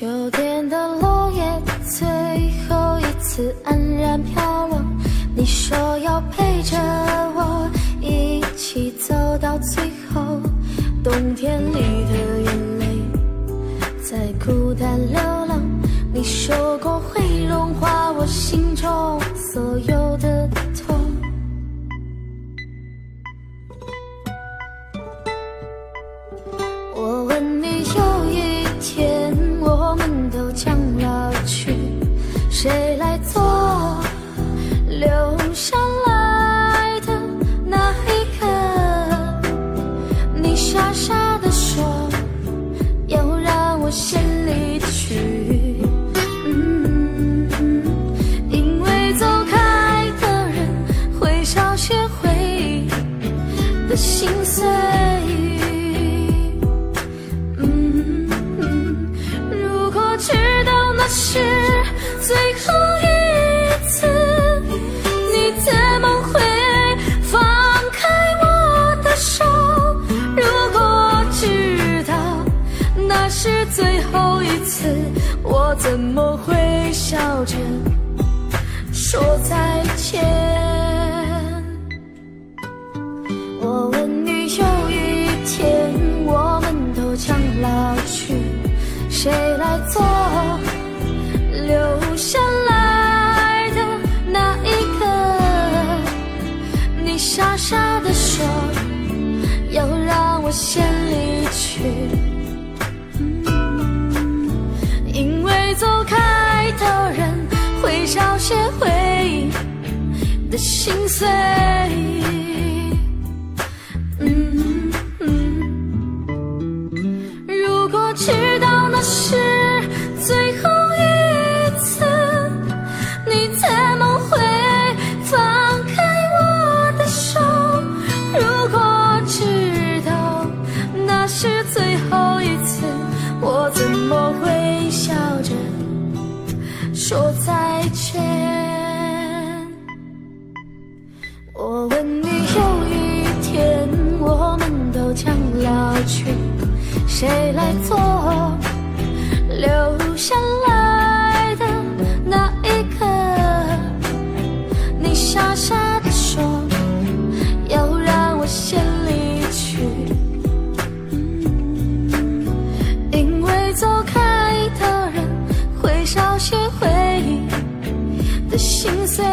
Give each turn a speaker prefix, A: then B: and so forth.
A: 秋天的落叶最后一次安然飘落，你说要陪着我一起走到最后。冬天里的眼泪在孤单流浪，你说过会融化我心中所有谁来做留下来的那一个？你傻傻的说要让我先离去，嗯，因为走开的人会少些回忆的心碎。怎么会笑着说再见？我问你，有一天我们都将老去，谁来做留下来的那一个？你傻傻的说要让我先些回忆的心碎。问你，有一天我们都将老去，谁来做留下来的那一个？你傻傻的说要让我先离去，因为走开的人会少些回忆的心碎。